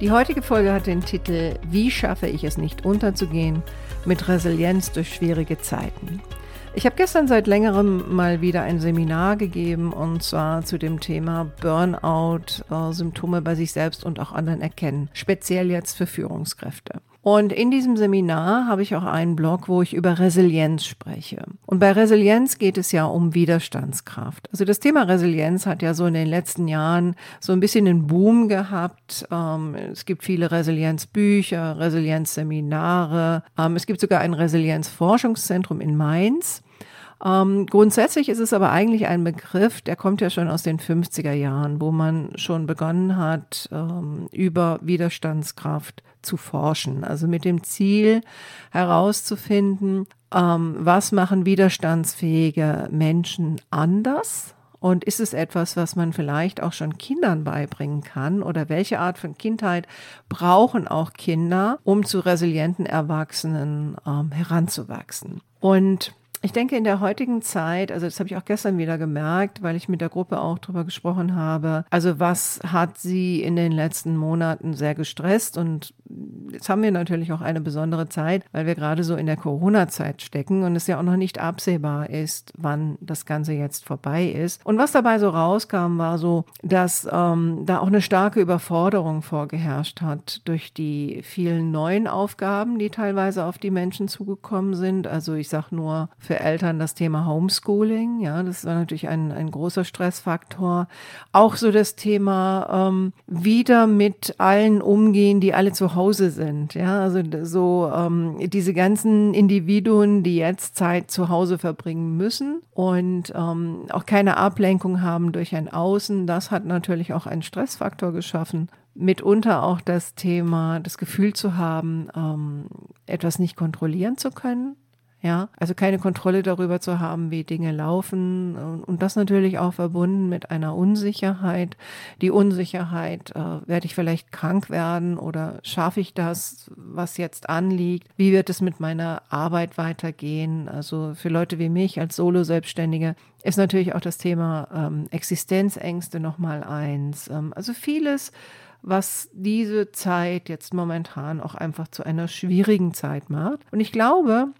Die heutige Folge hat den Titel Wie schaffe ich es nicht unterzugehen mit Resilienz durch schwierige Zeiten. Ich habe gestern seit längerem mal wieder ein Seminar gegeben und zwar zu dem Thema Burnout, äh, Symptome bei sich selbst und auch anderen erkennen, speziell jetzt für Führungskräfte. Und in diesem Seminar habe ich auch einen Blog, wo ich über Resilienz spreche. Und bei Resilienz geht es ja um Widerstandskraft. Also das Thema Resilienz hat ja so in den letzten Jahren so ein bisschen einen Boom gehabt. Ähm, es gibt viele Resilienzbücher, Resilienzseminare. Ähm, es gibt sogar ein Resilienzforschungszentrum in Mainz. Ähm, grundsätzlich ist es aber eigentlich ein Begriff, der kommt ja schon aus den 50er Jahren, wo man schon begonnen hat, ähm, über Widerstandskraft zu forschen. Also mit dem Ziel herauszufinden, ähm, was machen widerstandsfähige Menschen anders und ist es etwas, was man vielleicht auch schon Kindern beibringen kann? Oder welche Art von Kindheit brauchen auch Kinder, um zu resilienten Erwachsenen ähm, heranzuwachsen? Und ich denke, in der heutigen Zeit, also das habe ich auch gestern wieder gemerkt, weil ich mit der Gruppe auch drüber gesprochen habe. Also was hat sie in den letzten Monaten sehr gestresst und jetzt haben wir natürlich auch eine besondere Zeit, weil wir gerade so in der Corona-Zeit stecken und es ja auch noch nicht absehbar ist, wann das Ganze jetzt vorbei ist. Und was dabei so rauskam, war so, dass ähm, da auch eine starke Überforderung vorgeherrscht hat durch die vielen neuen Aufgaben, die teilweise auf die Menschen zugekommen sind. Also ich sage nur für Eltern das Thema Homeschooling, ja, das war natürlich ein, ein großer Stressfaktor. Auch so das Thema ähm, wieder mit allen umgehen, die alle zu Hause sind. Ja, also so ähm, diese ganzen Individuen, die jetzt Zeit zu Hause verbringen müssen und ähm, auch keine Ablenkung haben durch ein Außen, das hat natürlich auch einen Stressfaktor geschaffen mitunter auch das Thema, das Gefühl zu haben, ähm, etwas nicht kontrollieren zu können. Ja, also keine Kontrolle darüber zu haben, wie Dinge laufen und das natürlich auch verbunden mit einer Unsicherheit. Die Unsicherheit, äh, werde ich vielleicht krank werden oder schaffe ich das, was jetzt anliegt? Wie wird es mit meiner Arbeit weitergehen? Also für Leute wie mich als Solo-Selbstständige ist natürlich auch das Thema ähm, Existenzängste nochmal eins. Ähm, also vieles, was diese Zeit jetzt momentan auch einfach zu einer schwierigen Zeit macht. Und ich glaube,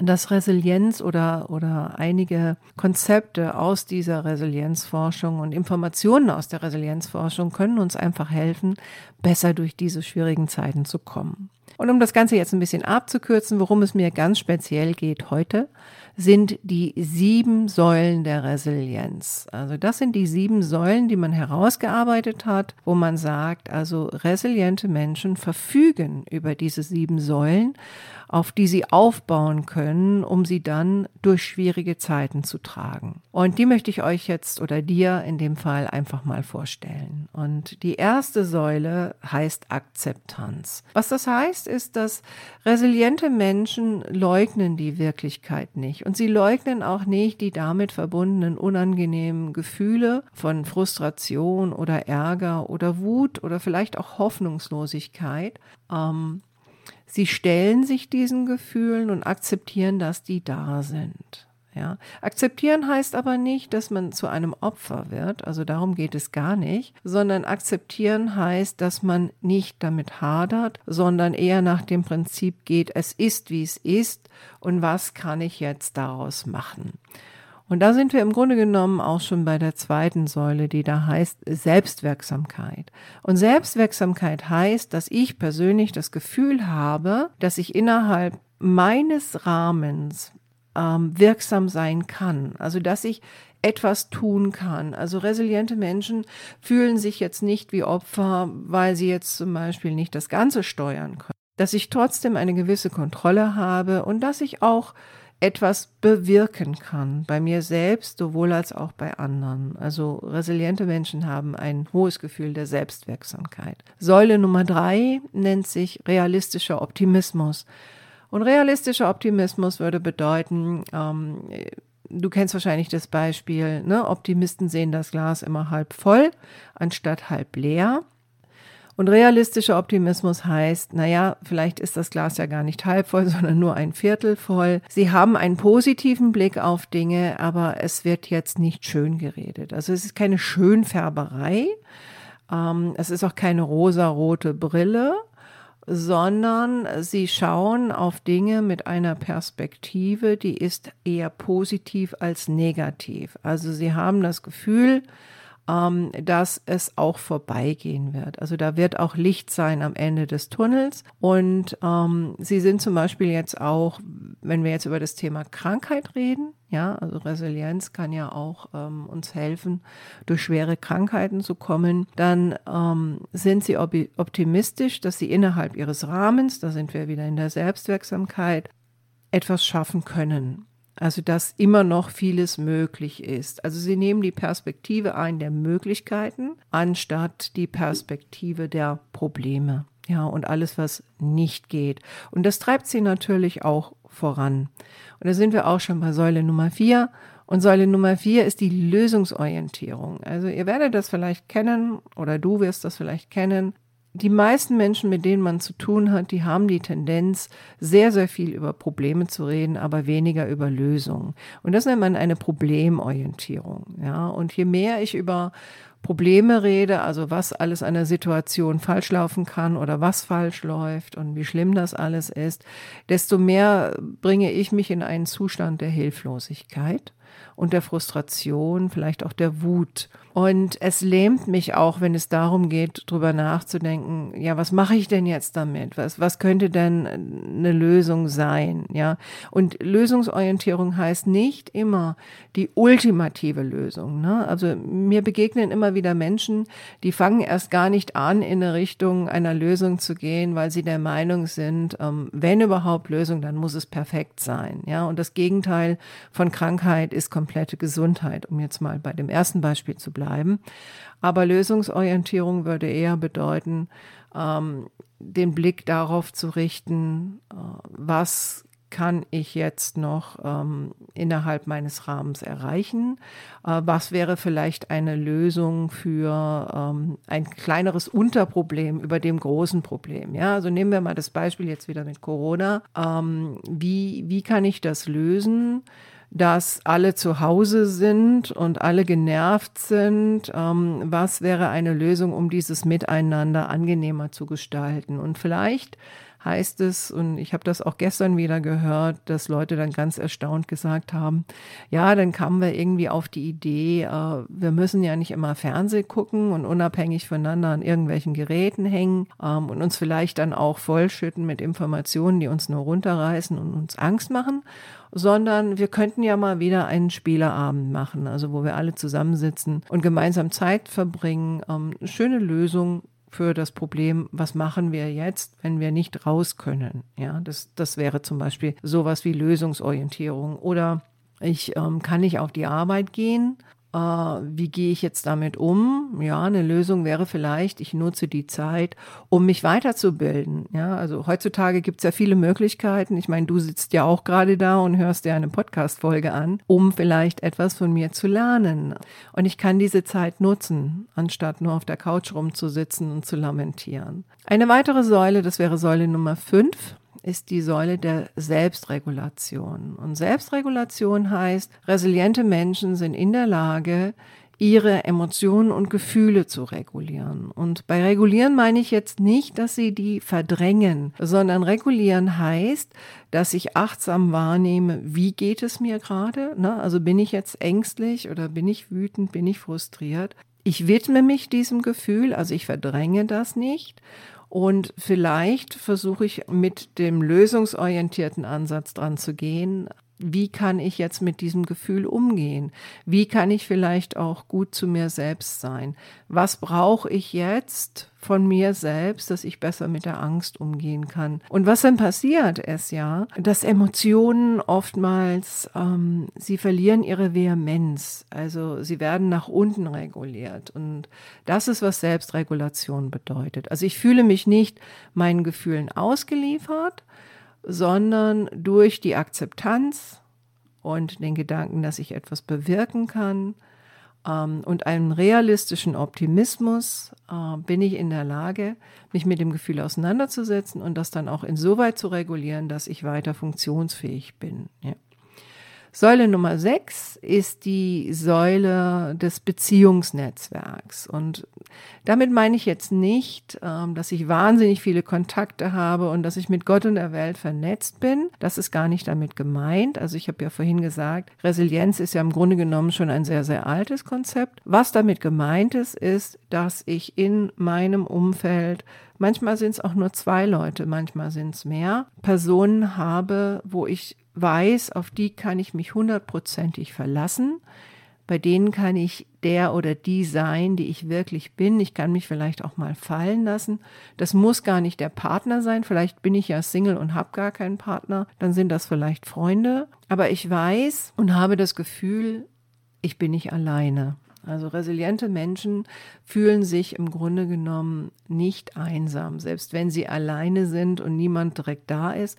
dass Resilienz oder, oder einige Konzepte aus dieser Resilienzforschung und Informationen aus der Resilienzforschung können uns einfach helfen, besser durch diese schwierigen Zeiten zu kommen. Und um das Ganze jetzt ein bisschen abzukürzen, worum es mir ganz speziell geht heute, sind die sieben Säulen der Resilienz. Also das sind die sieben Säulen, die man herausgearbeitet hat, wo man sagt, also resiliente Menschen verfügen über diese sieben Säulen, auf die sie aufbauen können, um sie dann durch schwierige Zeiten zu tragen. Und die möchte ich euch jetzt oder dir in dem Fall einfach mal vorstellen. Und die erste Säule heißt Akzeptanz. Was das heißt, ist, dass resiliente Menschen leugnen die Wirklichkeit nicht und sie leugnen auch nicht die damit verbundenen unangenehmen Gefühle von Frustration oder Ärger oder Wut oder vielleicht auch Hoffnungslosigkeit. Ähm, sie stellen sich diesen Gefühlen und akzeptieren, dass die da sind. Ja. Akzeptieren heißt aber nicht, dass man zu einem Opfer wird, also darum geht es gar nicht, sondern akzeptieren heißt, dass man nicht damit hadert, sondern eher nach dem Prinzip geht, es ist, wie es ist und was kann ich jetzt daraus machen. Und da sind wir im Grunde genommen auch schon bei der zweiten Säule, die da heißt Selbstwirksamkeit. Und Selbstwirksamkeit heißt, dass ich persönlich das Gefühl habe, dass ich innerhalb meines Rahmens ähm, wirksam sein kann. Also dass ich etwas tun kann. Also resiliente Menschen fühlen sich jetzt nicht wie Opfer, weil sie jetzt zum Beispiel nicht das Ganze steuern können. Dass ich trotzdem eine gewisse Kontrolle habe und dass ich auch etwas bewirken kann, bei mir selbst sowohl als auch bei anderen. Also resiliente Menschen haben ein hohes Gefühl der Selbstwirksamkeit. Säule Nummer drei nennt sich realistischer Optimismus. Und realistischer Optimismus würde bedeuten, ähm, du kennst wahrscheinlich das Beispiel, ne? Optimisten sehen das Glas immer halb voll anstatt halb leer. Und realistischer Optimismus heißt, naja, vielleicht ist das Glas ja gar nicht halb voll, sondern nur ein Viertel voll. Sie haben einen positiven Blick auf Dinge, aber es wird jetzt nicht schön geredet. Also es ist keine Schönfärberei. Ähm, es ist auch keine rosarote Brille, sondern sie schauen auf Dinge mit einer Perspektive, die ist eher positiv als negativ. Also sie haben das Gefühl, ähm, dass es auch vorbeigehen wird. Also da wird auch Licht sein am Ende des Tunnels. Und ähm, sie sind zum Beispiel jetzt auch, wenn wir jetzt über das Thema Krankheit reden, ja, also Resilienz kann ja auch ähm, uns helfen, durch schwere Krankheiten zu kommen. Dann ähm, sind sie optimistisch, dass sie innerhalb ihres Rahmens, da sind wir wieder in der Selbstwirksamkeit, etwas schaffen können. Also dass immer noch vieles möglich ist. Also sie nehmen die Perspektive ein der Möglichkeiten anstatt die Perspektive der Probleme. Ja, und alles, was nicht geht. Und das treibt sie natürlich auch voran. Und da sind wir auch schon bei Säule Nummer vier. Und Säule Nummer vier ist die Lösungsorientierung. Also ihr werdet das vielleicht kennen oder du wirst das vielleicht kennen die meisten Menschen, mit denen man zu tun hat, die haben die Tendenz, sehr, sehr viel über Probleme zu reden, aber weniger über Lösungen. Und das nennt man eine Problemorientierung. Ja, und je mehr ich über Probleme rede, also was alles an der Situation falsch laufen kann oder was falsch läuft und wie schlimm das alles ist, desto mehr bringe ich mich in einen Zustand der Hilflosigkeit und der Frustration, vielleicht auch der Wut. Und es lähmt mich auch, wenn es darum geht, drüber nachzudenken, ja, was mache ich denn jetzt damit? Was, was könnte denn eine Lösung sein? Ja. Und Lösungsorientierung heißt nicht immer die ultimative Lösung. Ne? Also mir begegnen immer wieder Menschen, die fangen erst gar nicht an, in eine Richtung einer Lösung zu gehen, weil sie der Meinung sind, ähm, wenn überhaupt Lösung, dann muss es perfekt sein. Ja. Und das Gegenteil von Krankheit ist komplette Gesundheit, um jetzt mal bei dem ersten Beispiel zu bleiben. Aber Lösungsorientierung würde eher bedeuten, ähm, den Blick darauf zu richten, äh, was kann ich jetzt noch ähm, innerhalb meines Rahmens erreichen? Äh, was wäre vielleicht eine Lösung für ähm, ein kleineres Unterproblem über dem großen Problem? Ja, also nehmen wir mal das Beispiel jetzt wieder mit Corona. Ähm, wie, wie kann ich das lösen? Dass alle zu Hause sind und alle genervt sind. Ähm, was wäre eine Lösung, um dieses Miteinander angenehmer zu gestalten? Und vielleicht heißt es, und ich habe das auch gestern wieder gehört, dass Leute dann ganz erstaunt gesagt haben, ja, dann kamen wir irgendwie auf die Idee, äh, wir müssen ja nicht immer Fernseh gucken und unabhängig voneinander an irgendwelchen Geräten hängen ähm, und uns vielleicht dann auch vollschütten mit Informationen, die uns nur runterreißen und uns Angst machen, sondern wir könnten ja mal wieder einen Spielerabend machen, also wo wir alle zusammensitzen und gemeinsam Zeit verbringen, ähm, schöne Lösungen für das Problem, was machen wir jetzt, wenn wir nicht raus können. Ja, das, das wäre zum Beispiel sowas wie Lösungsorientierung. Oder ich ähm, kann nicht auf die Arbeit gehen wie gehe ich jetzt damit um? Ja, eine Lösung wäre vielleicht, ich nutze die Zeit, um mich weiterzubilden. Ja, also heutzutage gibt es ja viele Möglichkeiten. Ich meine, du sitzt ja auch gerade da und hörst dir eine Podcast-Folge an, um vielleicht etwas von mir zu lernen. Und ich kann diese Zeit nutzen, anstatt nur auf der Couch rumzusitzen und zu lamentieren. Eine weitere Säule, das wäre Säule Nummer fünf, ist die Säule der Selbstregulation. Und Selbstregulation heißt, resiliente Menschen sind in der Lage, ihre Emotionen und Gefühle zu regulieren. Und bei regulieren meine ich jetzt nicht, dass sie die verdrängen, sondern regulieren heißt, dass ich achtsam wahrnehme, wie geht es mir gerade? Ne? Also bin ich jetzt ängstlich oder bin ich wütend, bin ich frustriert? Ich widme mich diesem Gefühl, also ich verdränge das nicht und vielleicht versuche ich mit dem lösungsorientierten Ansatz dran zu gehen. Wie kann ich jetzt mit diesem Gefühl umgehen? Wie kann ich vielleicht auch gut zu mir selbst sein? Was brauche ich jetzt von mir selbst, dass ich besser mit der Angst umgehen kann. Und was dann passiert ist ja, dass Emotionen oftmals, ähm, sie verlieren ihre Vehemenz. Also sie werden nach unten reguliert. Und das ist, was Selbstregulation bedeutet. Also ich fühle mich nicht meinen Gefühlen ausgeliefert, sondern durch die Akzeptanz und den Gedanken, dass ich etwas bewirken kann, und einem realistischen Optimismus äh, bin ich in der Lage, mich mit dem Gefühl auseinanderzusetzen und das dann auch insoweit zu regulieren, dass ich weiter funktionsfähig bin. Ja. Säule Nummer sechs ist die Säule des Beziehungsnetzwerks. Und damit meine ich jetzt nicht, ähm, dass ich wahnsinnig viele Kontakte habe und dass ich mit Gott und der Welt vernetzt bin. Das ist gar nicht damit gemeint. Also ich habe ja vorhin gesagt, Resilienz ist ja im Grunde genommen schon ein sehr, sehr altes Konzept. Was damit gemeint ist, ist, dass ich in meinem Umfeld Manchmal sind es auch nur zwei Leute, manchmal sind es mehr. Personen habe, wo ich weiß, auf die kann ich mich hundertprozentig verlassen. Bei denen kann ich der oder die sein, die ich wirklich bin. Ich kann mich vielleicht auch mal fallen lassen. Das muss gar nicht der Partner sein. Vielleicht bin ich ja Single und habe gar keinen Partner. Dann sind das vielleicht Freunde. Aber ich weiß und habe das Gefühl, ich bin nicht alleine. Also resiliente Menschen fühlen sich im Grunde genommen nicht einsam, selbst wenn sie alleine sind und niemand direkt da ist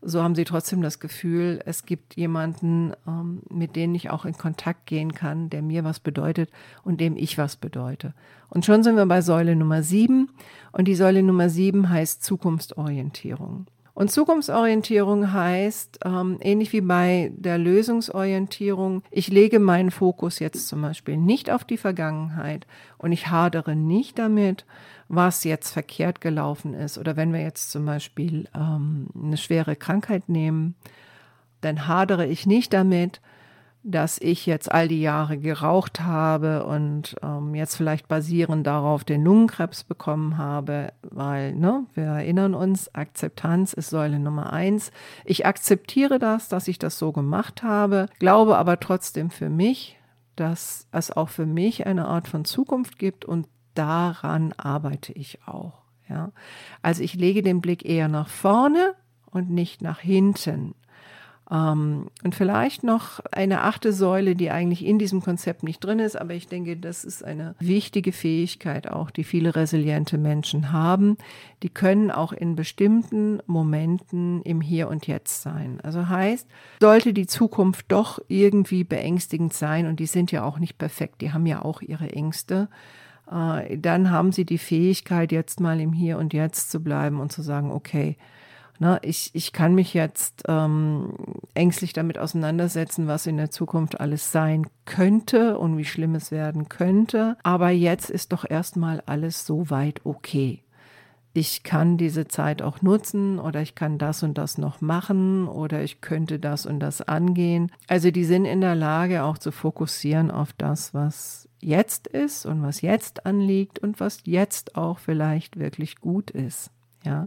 so haben sie trotzdem das Gefühl, es gibt jemanden, ähm, mit dem ich auch in Kontakt gehen kann, der mir was bedeutet und dem ich was bedeute. Und schon sind wir bei Säule Nummer sieben. Und die Säule Nummer sieben heißt Zukunftsorientierung. Und Zukunftsorientierung heißt, ähm, ähnlich wie bei der Lösungsorientierung, ich lege meinen Fokus jetzt zum Beispiel nicht auf die Vergangenheit und ich hadere nicht damit, was jetzt verkehrt gelaufen ist. Oder wenn wir jetzt zum Beispiel ähm, eine schwere Krankheit nehmen, dann hadere ich nicht damit, dass ich jetzt all die Jahre geraucht habe und ähm, jetzt vielleicht basierend darauf den Lungenkrebs bekommen habe, weil, ne, wir erinnern uns, Akzeptanz ist Säule Nummer eins. Ich akzeptiere das, dass ich das so gemacht habe, glaube aber trotzdem für mich, dass es auch für mich eine Art von Zukunft gibt und daran arbeite ich auch. Ja. Also ich lege den Blick eher nach vorne und nicht nach hinten. Ähm, und vielleicht noch eine achte Säule, die eigentlich in diesem Konzept nicht drin ist, aber ich denke, das ist eine wichtige Fähigkeit auch, die viele resiliente Menschen haben. Die können auch in bestimmten Momenten im Hier und Jetzt sein. Also heißt, sollte die Zukunft doch irgendwie beängstigend sein, und die sind ja auch nicht perfekt, die haben ja auch ihre Ängste, äh, dann haben sie die Fähigkeit, jetzt mal im Hier und Jetzt zu bleiben und zu sagen, okay, na, ich, ich kann mich jetzt ähm, ängstlich damit auseinandersetzen, was in der Zukunft alles sein könnte und wie schlimm es werden könnte. Aber jetzt ist doch erstmal alles so weit okay ich kann diese Zeit auch nutzen oder ich kann das und das noch machen oder ich könnte das und das angehen. Also die sind in der Lage auch zu fokussieren auf das, was jetzt ist und was jetzt anliegt und was jetzt auch vielleicht wirklich gut ist. Ja,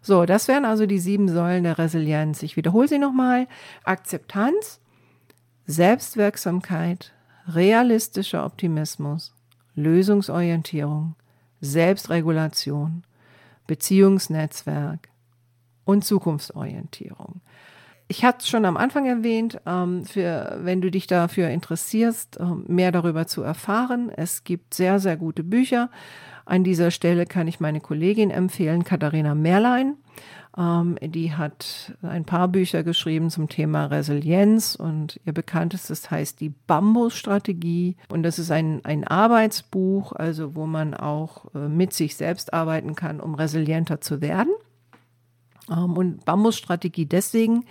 so, das wären also die sieben Säulen der Resilienz. Ich wiederhole sie nochmal. Akzeptanz, Selbstwirksamkeit, realistischer Optimismus, Lösungsorientierung, Selbstregulation, Beziehungsnetzwerk und Zukunftsorientierung. Ich hatte es schon am Anfang erwähnt, ähm, für, wenn du dich dafür interessierst, ähm, mehr darüber zu erfahren. Es gibt sehr, sehr gute Bücher. An dieser Stelle kann ich meine Kollegin empfehlen, Katharina Merlein. Ähm, die hat ein paar Bücher geschrieben zum Thema Resilienz und ihr bekanntestes heißt die Bambus-Strategie. Und das ist ein, ein Arbeitsbuch, also wo man auch äh, mit sich selbst arbeiten kann, um resilienter zu werden. Ähm, und Bambus-Strategie deswegen,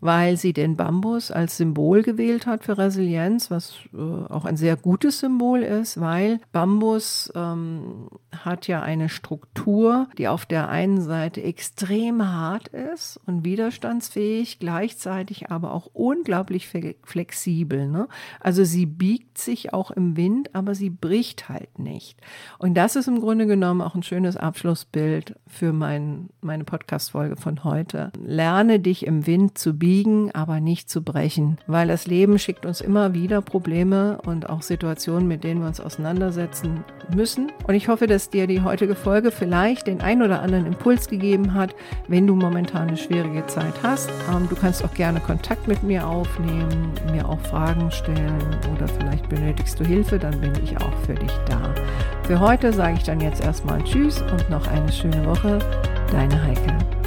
weil sie den Bambus als Symbol gewählt hat für Resilienz, was äh, auch ein sehr gutes Symbol ist, weil Bambus ähm, hat ja eine Struktur, die auf der einen Seite extrem hart ist und widerstandsfähig, gleichzeitig aber auch unglaublich flexibel. Ne? Also sie biegt sich auch im Wind, aber sie bricht halt nicht. Und das ist im Grunde genommen auch ein schönes Abschlussbild für mein, meine Podcast-Folge von heute. Lerne dich im Wind zu biegen fliegen, aber nicht zu brechen, weil das Leben schickt uns immer wieder Probleme und auch Situationen, mit denen wir uns auseinandersetzen müssen. Und ich hoffe, dass dir die heutige Folge vielleicht den ein oder anderen Impuls gegeben hat, wenn du momentan eine schwierige Zeit hast. Ähm, du kannst auch gerne Kontakt mit mir aufnehmen, mir auch Fragen stellen oder vielleicht benötigst du Hilfe, dann bin ich auch für dich da. Für heute sage ich dann jetzt erstmal Tschüss und noch eine schöne Woche. Deine Heike.